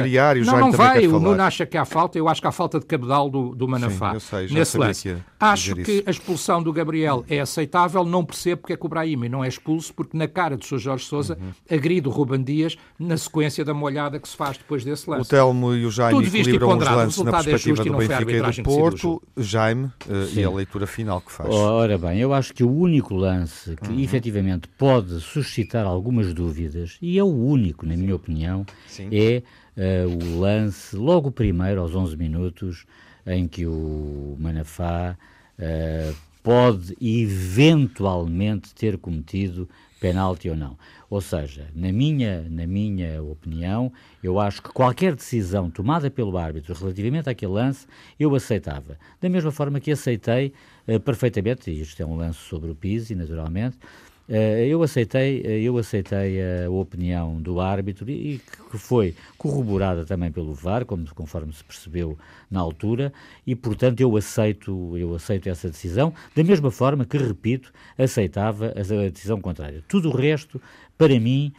Não, não vai. O. Nuno acha que há falta. Eu acho que há falta de cabedal do, do Manafá. eu sei, já nesse lance. que Acho que isso. a expulsão do Gabriel é aceitável. Não percebo porque é que o Brahimi não é expulso, porque na cara do Sr. Jorge Sousa Uhum. agride o Ruben Dias na sequência da molhada que se faz depois desse O lance. Telmo e o Jaime Tudo visto e equilibram os ponderado. O lances na resultado é perspectiva justo e do não foi a Benfica e do o Porto. Jaime eh, e a leitura final que faz. Ora bem, eu acho que o único lance que Uhum. efetivamente pode suscitar algumas dúvidas, e é o único, na minha opinião, é eh, o lance, logo o primeiro, aos 11 minutos, em que o Manafá eh, pode eventualmente ter cometido penalti ou não. Ou seja, na minha, na minha opinião, eu acho que qualquer decisão tomada pelo árbitro relativamente àquele lance, eu aceitava. Da mesma forma que aceitei eh, perfeitamente, e isto é um lance sobre o Pizzi, naturalmente, eu aceitei, eh, eu aceitei a opinião do árbitro e que foi corroborada também pelo VAR, conforme se percebeu na altura, e portanto eu aceito, eu aceito essa decisão, da mesma forma que, repito, aceitava a decisão contrária. Tudo o resto, para mim,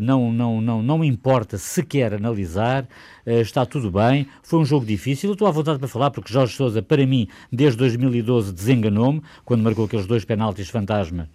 não, não, não, não me importa sequer analisar, uh, está tudo bem. Foi um jogo difícil. Eu estou à vontade para falar, porque Jorge Souza, para mim, desde 2012, desenganou-me quando marcou aqueles dois penaltis fantasma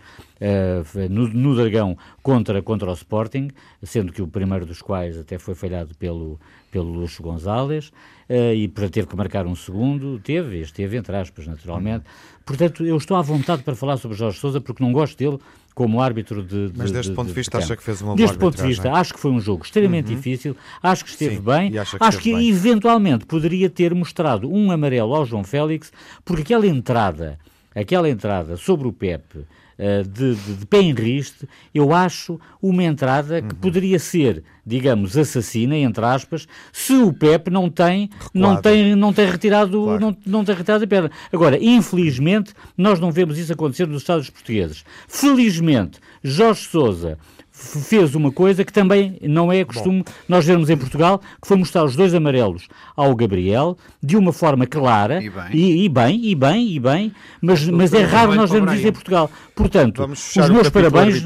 no, no Dragão contra, contra o Sporting, sendo que o primeiro dos quais até foi falhado pelo, pelo Luxo Gonzalez e para teve que marcar um segundo. Teve, esteve entre aspas, naturalmente. Portanto, eu estou à vontade para falar sobre Jorge Souza, porque não gosto dele como árbitro de. Mas de, deste de, ponto de vista, campo. acha que fez uma boa Deste ponto de vista, acho que foi um jogo extremamente difícil, acho que esteve Sim, bem, que acho que eventualmente poderia ter mostrado um amarelo ao João Félix, porque aquela entrada, aquela entrada sobre o Pepe. Eh, de, de, de pé em riste, eu acho uma entrada Uhum. que poderia ser, digamos, assassina, entre aspas, se o Pepe não tem, não tem, não tem retirado, Claro. não, não tem retirado a perna. Agora, infelizmente, nós não vemos isso acontecer nos Estados portugueses. Felizmente, Jorge Sousa fez uma coisa que também não é costume nós vermos em Portugal, que foi mostrar os dois amarelos ao Gabriel de uma forma clara E bem. e, e bem, e bem, e bem, mas, mas é raro nós o vermos isso em Portugal. Portanto, os o meus parabéns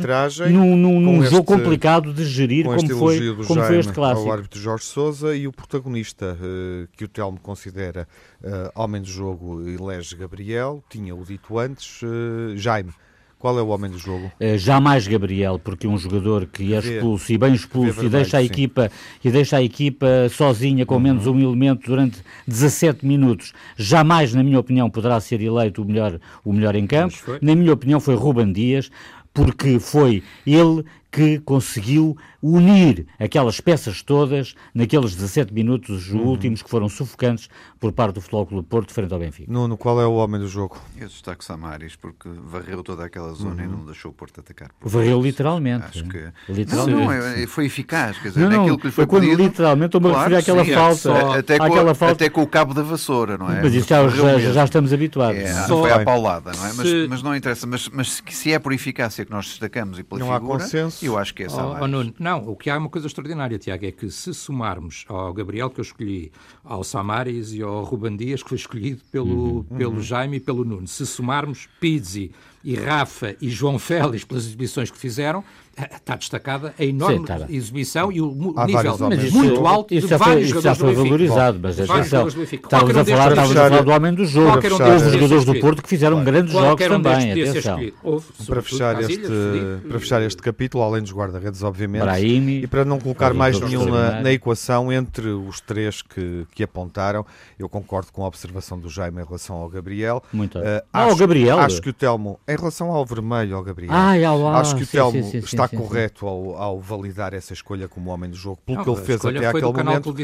num, num, num jogo complicado de gerir com como foi, como foi este clássico. ao árbitro Jorge Sousa e o protagonista eh, que o Telmo considera eh, homem do jogo elege Gabriel, tinha-o dito antes. eh, Jaime, qual é o homem do jogo? Uh, jamais Gabriel, porque um jogador que é expulso e bem expulso e deixa a sim. equipa e deixa a equipa sozinha com menos um elemento durante 17 minutos, jamais, na minha opinião, poderá ser eleito o melhor, o melhor em campo. Na minha opinião, foi Ruben Dias, porque foi ele que conseguiu unir aquelas peças todas naqueles 17 minutos Uhum. últimos que foram sufocantes por parte do Futebol Clube do Porto frente ao Benfica. Nuno, qual é o homem do jogo? Eu destaco Samaris porque varreu toda aquela zona e não deixou o Porto atacar. Varreu literalmente. Acho que. Não, Literalmente. não, é- é- foi eficaz. Quer dizer, Não, não, naquilo que lhe foi eu quando pedido. literalmente estou-me a Claro, referir àquela sim, falta. só- até, com, àquela falta. até com o cabo da vassoura, não é? Mas isso já, já, já estamos habituados. É, Só- foi à paulada, não é? Mas, Se- mas não interessa. Mas, mas se- se é por eficácia que nós destacamos e pela Não há figura, consenso? Eu acho que é Oh, Samaris. oh, Nuno, não, o que há é uma coisa extraordinária, Tiago, é que se somarmos ao Gabriel, que eu escolhi, ao Samaris e ao Ruban Dias, que foi escolhido pelo, pelo Jaime e pelo Nuno, se somarmos Pizzi e Rafa e João Félix pelas exibições que fizeram, Está destacada a enorme Sim, tá exibição e o Há nível muito isso, alto isso de vários foi, jogadores já foi valorizado, mas atenção, estávamos a falar, estávamos a falar do homem do jogo. Houve um jogadores do Porto que fizeram grandes jogos um também, atenção. Houve, para, fechar este, para fechar este capítulo, além dos guarda-redes, obviamente, Brahimi, e para não colocar mais nenhum na, na, equação entre os três que, que apontaram, eu concordo com a observação do Jaime em relação ao Gabriel. Muito. Uh, acho, Gabriel. Acho que o Telmo, em relação ao vermelho, ao Gabriel, ah, ao, acho que o Telmo está correto ao, ao, validar essa escolha como homem do jogo, pelo não, que ele fez até aquele momento.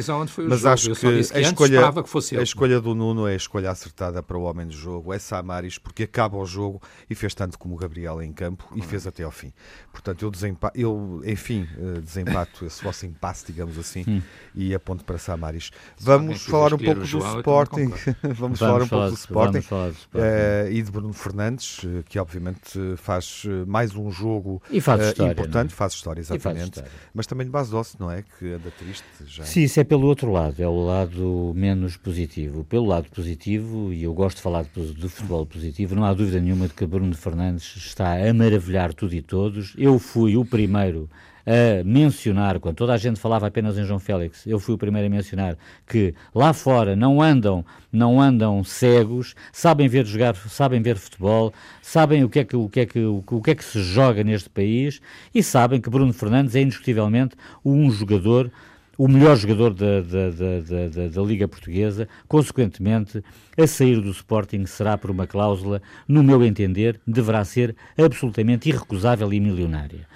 mas jogo. acho que, que a, escolha, que a escolha do Nuno é a escolha acertada para o homem do jogo, é Samaris, porque acaba o jogo e fez tanto como o Gabriel em campo e fez até ao fim. Portanto, eu, desempa eu enfim, eh, desempato esse vosso impasse, digamos assim, hum. e aponto para Samaris. Vamos falar um pouco do Sporting. vamos, falar um pouco do Sporting, uh, e de Bruno Fernandes, eh, que obviamente faz mais um jogo faz história, importante, faz história, exatamente. Faz história. Mas também de base doce, não é? Que anda triste já. Sim, isso é pelo outro lado, é o lado menos positivo. Pelo lado positivo, e eu gosto de falar do futebol positivo, não há dúvida nenhuma de que Bruno Fernandes está a maravilhar tudo e todos. Eu fui o primeiro a mencionar, quando toda a gente falava apenas em João Félix, eu fui o primeiro a mencionar que lá fora não andam, não andam cegos, sabem ver jogar, sabem ver futebol, sabem o que é que o que é que o, que é que se joga neste país e sabem que Bruno Fernandes é indiscutivelmente um jogador o melhor jogador da, da, da, da, da, Liga Portuguesa, consequentemente, a sair do Sporting será por uma cláusula, no meu entender, deverá ser absolutamente irrecusável e milionária.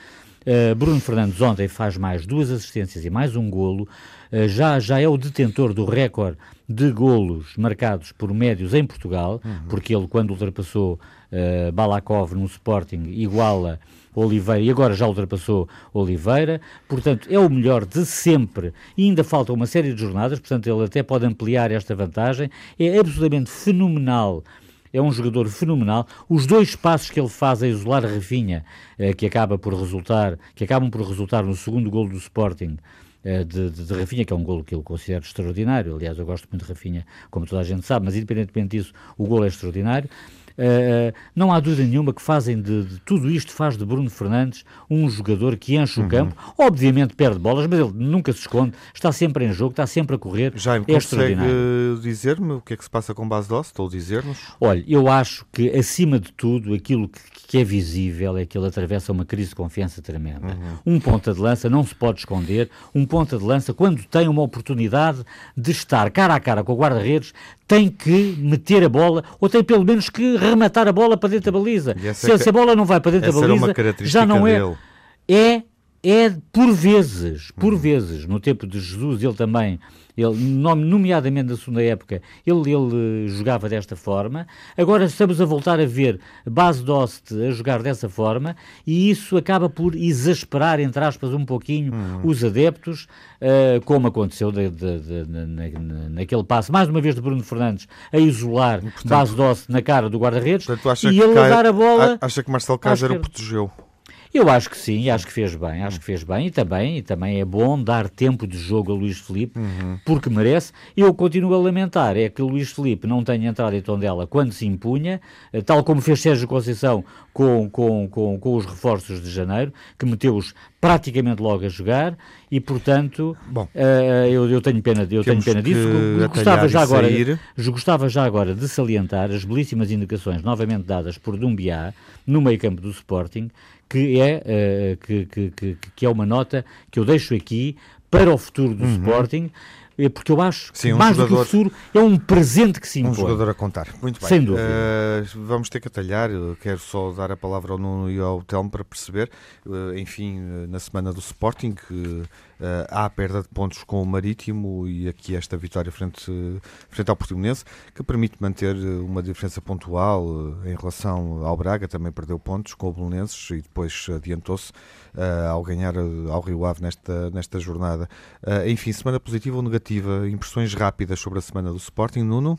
Uh, Bruno Fernandes ontem faz mais duas assistências e mais um golo, uh, já, já é o detentor do recorde de golos marcados por médios em Portugal, uhum. porque ele, quando ultrapassou uh, Balakov no Sporting, iguala Oliveira e agora já ultrapassou Oliveira, portanto é o melhor de sempre. E ainda falta uma série de jornadas, portanto ele até pode ampliar esta vantagem, é absolutamente fenomenal é um jogador fenomenal. Os dois passos que ele faz a isolar Rafinha, eh, que acaba por resultar, que acabam por resultar no segundo gol do Sporting, eh, de, de, de, Rafinha, que é um golo que eu considero extraordinário. Aliás, eu gosto muito de Rafinha, como toda a gente sabe, mas independentemente disso, o golo é extraordinário. Uh, não há dúvida nenhuma que fazem de, de, tudo isto faz de Bruno Fernandes um jogador que enche uhum. o campo. Obviamente perde bolas, mas ele nunca se esconde, está sempre em jogo, está sempre a correr. Já é consegue dizer-me o que é que se passa com base Doss? Estou a dizer-nos? Olha, eu acho que acima de tudo aquilo que, que, é visível é que ele atravessa uma crise de confiança tremenda. Uhum. Um ponta de lança não se pode esconder. Um ponta de lança, quando tem uma oportunidade de estar cara a cara com o guarda-redes, tem que meter a bola, ou tem pelo menos que rematar a bola para dentro da baliza. Se, se, a bola não vai para dentro da baliza, já não é. Dele. É, é por vezes, por vezes, no tempo de Jesus, ele também ele, nomeadamente na segunda época, ele, ele jogava desta forma. Agora estamos a voltar a ver Base Dost a jogar dessa forma e isso acaba por exasperar, entre aspas, um pouquinho uhum. os adeptos, uh, como aconteceu de, de, de, na, naquele passo, mais uma vez de Bruno Fernandes, a isolar Portanto, Base Dost na cara do guarda-redes e ele a dar a bola. Acha que Marcelo Cáceres o protegeu? Eu acho que sim, acho que fez bem, acho que fez bem e também, e também é bom dar tempo de jogo a Luís Felipe, uhum. porque merece. Eu continuo a lamentar é que o Luís Felipe não tenha entrado em Tondela quando se impunha, eh, tal como fez Sérgio Conceição com, com, com, com os reforços de janeiro, que meteu-os praticamente logo a jogar e, portanto, Bom, uh, eu, eu tenho pena, eu tenho pena disso. Gostava já, agora, gostava já agora de salientar as belíssimas indicações novamente dadas por Dumbiá no meio campo do Sporting, que é, uh, que, que, que, que, é uma nota que eu deixo aqui para o futuro do uhum. Sporting, eh, porque eu acho Sim, que um mais jogador, do que o futuro é um presente que se impõe. Um jogador a contar. Muito bem. Sem dúvida. Uh, vamos ter que atalhar. Eu quero só dar a palavra ao Nuno e ao Telmo para perceber. Uh, enfim, na semana do Sporting, uh, há a perda de pontos com o Marítimo e aqui esta vitória frente, frente ao Portimonense, que permite manter uma diferença pontual em relação ao Braga. Também perdeu pontos com o Belenenses e depois adiantou-se ao ganhar ao Rio Ave nesta, nesta jornada. enfim, semana positiva ou negativa? impressões rápidas sobre a semana do Sporting, Nuno?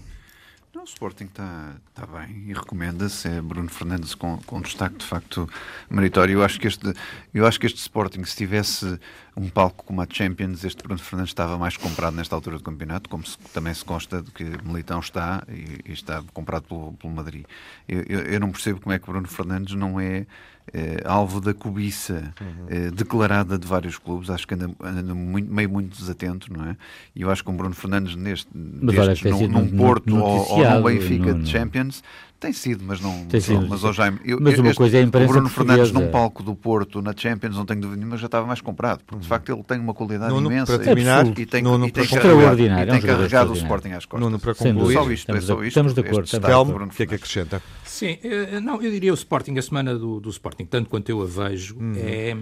Não, o Sporting está tá bem e recomenda-se. É Bruno Fernandes com, com destaque de facto meritório. Eu acho, que este, eu acho que este Sporting, se tivesse um palco como a Champions, este Bruno Fernandes estava mais comprado nesta altura do campeonato, como se, também se consta de que Militão está e, e está comprado pelo, pelo Madrid. Eu, eu, eu, não percebo como é que Bruno Fernandes não é eh, alvo da cobiça uhum. eh, declarada de vários clubes. Acho que anda, anda muito, meio muito desatento, não é? E eu acho que o Bruno Fernandes neste, destes, num, num Porto ou, ou num Benfica no, de Champions tem sido, mas não. Tem sido. Mas, oh, Jaime, eu, mas uma este, coisa é a o Bruno portuguesa. Fernandes num palco do Porto na Champions, não tenho dúvida nenhuma, já estava mais comprado, porque de facto ele tem uma qualidade Nuno, imensa para terminar, e tem, Nuno, e tem para carregado, e tem carregado o Sporting às costas. Nuno, para concluir, só isto, estamos, é só isto, estamos de acordo. Telmo, o que é que acrescenta? Sim, eh, não, eu diria o Sporting, a semana do, do Sporting, tanto quanto eu a vejo, uhum. é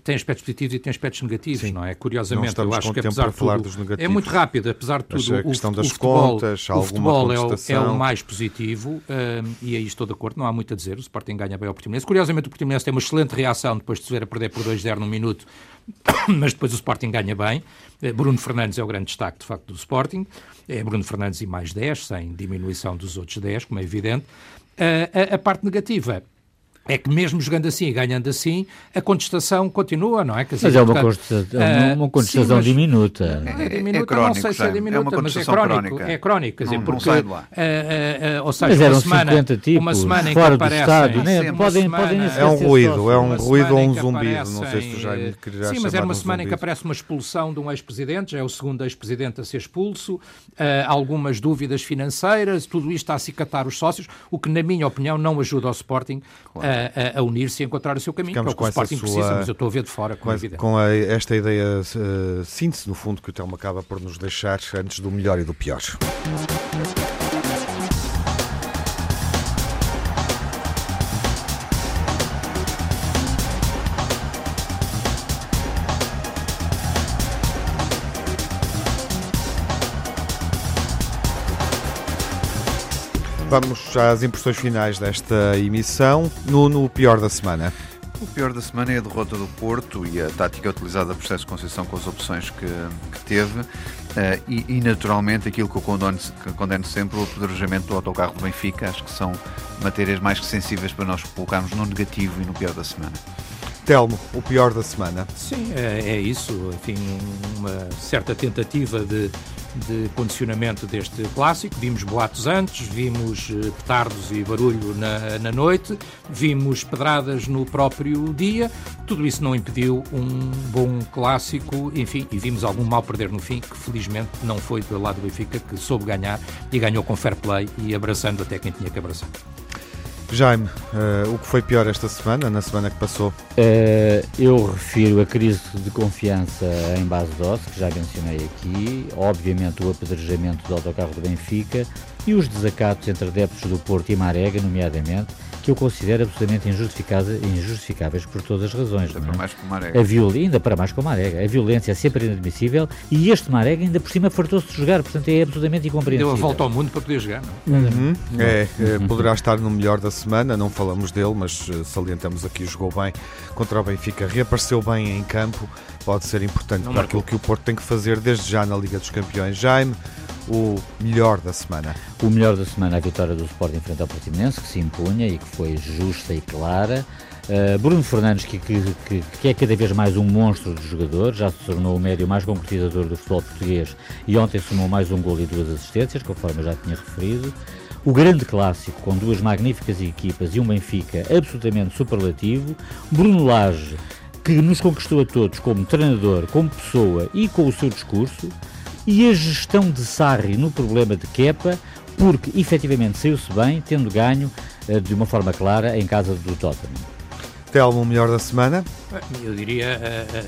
tem aspectos positivos e tem aspectos negativos, Sim. não é? Curiosamente, eu acho que apesar de tudo, é muito rápido, apesar de tudo, a questão o, das o futebol, contas, o futebol é o, é o, mais positivo um, e aí estou de acordo, não há muito a dizer, o Sporting ganha bem ao Portimonense. Curiosamente, o Portimonense tem uma excelente reação depois de se ver a perder por 2-0 no minuto, mas depois o Sporting ganha bem. Eh, Bruno Fernandes é o grande destaque, de facto, do Sporting. É Bruno Fernandes e mais 10, sem diminuição dos outros 10, como é evidente. A, a, a parte negativa é que mesmo jogando assim e ganhando assim, a contestação continua, não é? Dizer, mas é uma contestação, uh, uma contestação sim, diminuta. É, é, diminuta, é crónico, não sei se é diminuta, é mas é crónico. Crónica. É crónico, quer dizer, não, porque, não sai de lá. Uh, uh, ou seja, mas eram uma semana, 50 tipos, uma semana em fora que aparecem, do estádio, né? podem, semana, podem É um ruído, é um ruído ou um zumbido, não sei se tu já me queria Sim, mas era uma semana em que aparece uma expulsão de um ex-presidente, já é o segundo ex-presidente a ser expulso, algumas dúvidas financeiras, tudo isto a acicatar os sócios, o que, na minha opinião, não ajuda ao Sporting a unir se encontrar o seu caminho, Ficamos que é o que o Sporting sua, precisa, mas eu estou a ver de fora, com, com, com a, esta ideia uh, síntese, no fundo, que o Telmo acaba por nos deixar antes do melhor e do pior. Vamos às impressões finais desta emissão. No, no pior da semana. O pior da semana é a derrota do Porto e a tática utilizada por Sérgio Conceição com as opções que, que teve uh, e, e, naturalmente aquilo que eu condeno, que condeno sempre, o apedrejamento do autocarro do Benfica. Acho que são matérias mais que sensíveis para nós colocarmos no negativo e no pior da semana. Telmo, o pior da semana. Sim, é, é isso. Enfim, uma certa tentativa de de condicionamento deste clássico. Vimos boatos antes, vimos eh, petardos e barulho na, na noite, vimos pedradas no próprio dia. Tudo isso não impediu um bom clássico, enfim, e vimos algum mal perder no fim, que felizmente não foi pelo lado do Benfica, que soube ganhar e ganhou com fair play e abraçando até quem tinha que abraçar. Jaime, uh, o que foi pior esta semana, na semana que passou? Uh, eu refiro a crise de confiança em base de osso, que já mencionei aqui, obviamente o apedrejamento do autocarro do Benfica e os desacatos entre adeptos do Porto e Marega, nomeadamente, que eu considero absolutamente injustificáveis por todas as razões. Ainda para é? mais com Marega. A viol... Ainda para mais com Marega. A violência é sempre inadmissível e este Marega ainda por cima fartou-se de jogar, portanto é absolutamente incompreensível. Deu a volta ao mundo para poder jogar, não? Uhum. É, é, poderá estar no melhor da semana, não falamos dele, mas eh, salientamos aqui, jogou bem contra o Benfica, reapareceu bem em campo, pode ser importante não para marcou. aquilo que o Porto tem que fazer desde já na Liga dos Campeões. Jaime, o melhor da semana? O melhor da semana é a vitória do Sporting frente ao Portimonense, que se impunha e que foi justa e clara. Uh, Bruno Fernandes, que, que, que, é cada vez mais um monstro de jogador, já se tornou o médio mais concretizador do futebol português e ontem somou mais um gol e duas assistências, conforme eu já tinha referido. O grande clássico, com duas magníficas equipas e um Benfica absolutamente superlativo. Bruno Lage, que nos conquistou a todos como treinador, como pessoa e com o seu discurso e a gestão de Sarri no problema de Kepa, porque efetivamente saiu-se bem, tendo ganho uh, de uma forma clara em casa do Tottenham. Telmo, o melhor da semana? Eu diria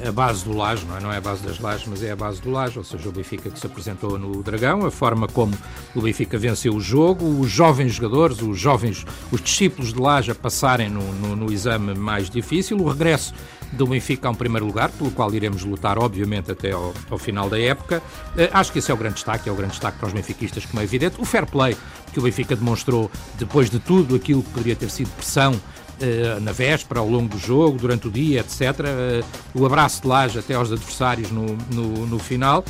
a, a, base do Laje, não é? não é a base das Lajes, mas é a base do Laje, ou seja, o Benfica que se apresentou no Dragão, a forma como o Benfica venceu o jogo, os jovens jogadores, os jovens, os discípulos de Laje a passarem no, no, no exame mais difícil, o regresso do Benfica a um primeiro lugar, pelo qual iremos lutar, obviamente, até ao, ao final da época. Uh, acho que esse é o grande destaque, é o grande destaque para os benfiquistas, como é evidente. O fair play que o Benfica demonstrou depois de tudo aquilo que poderia ter sido pressão na véspera, ao longo do jogo, durante o dia, etc. o abraço de laje até aos adversários no, no, no final.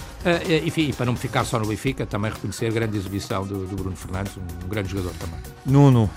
enfim, e para não ficar só no Benfica, também reconhecer a grande exibição do, do Bruno Fernandes, um, um, grande jogador também. Nuno,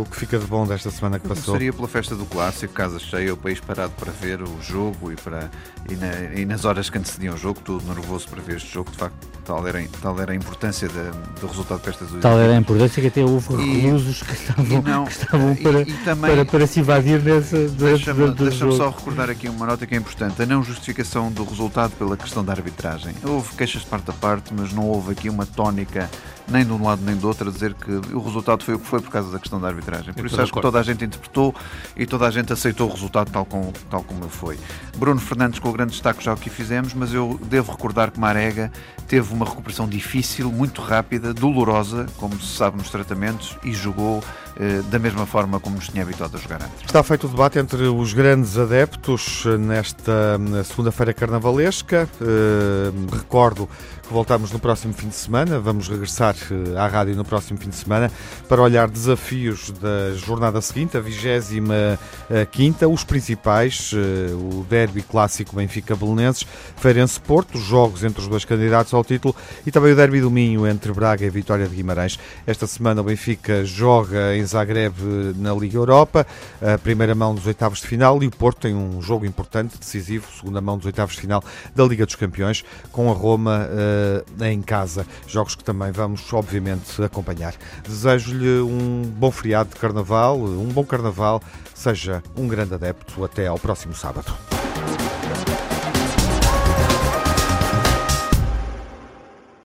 o que fica de bom desta semana que passou? Seria pela festa do Clássico, casa cheia, o país parado para ver o jogo e, para, e, na, e nas horas que antecediam o jogo, tudo nervoso para ver este jogo, de facto, tal era, tal era a importância de, do resultado de festas do Tal era a importância que até houve reclusos que estavam, não, que estavam para, e, e também, para, para, se invadir nessa Deixa-me deixa só recordar aqui uma nota que é importante, a não justificação do resultado pela questão da arbitragem. Houve queixas de parte a parte, mas não houve aqui uma tónica nem de um lado nem do outro a dizer que o resultado foi o que foi por causa da questão da arbitragem. Por isso acho que toda a gente interpretou e toda a gente aceitou o resultado tal como, tal como ele foi. Bruno Fernandes com o grande destaque já o que fizemos, mas eu devo recordar que Marega teve uma recuperação difícil, muito rápida, dolorosa, como se sabe nos tratamentos, e jogou eh, da mesma forma como nos tinha habituado a jogar antes. Está feito o debate entre os grandes adeptos nesta segunda-feira carnavalesca. Eh, recordo voltamos no próximo fim de semana. Vamos regressar eh, à rádio no próximo fim de semana para olhar desafios da jornada seguinte, a 25 quinta, os principais, o derby clássico Benfica-Belenenses, Feirense-Porto, jogos entre os dois candidatos ao título e também o derby do Minho entre Braga e Vitória de Guimarães. Esta semana o Benfica joga em Zagreb na Liga Europa, a primeira mão dos oitavos de final e o Porto tem um jogo importante, decisivo, segunda mão dos oitavos de final da Liga dos Campeões, com a Roma uh, em casa. Jogos que também vamos, obviamente, acompanhar. Desejo-lhe um bom feriado de carnaval, um bom carnaval, seja um grande adepto. Até ao próximo sábado.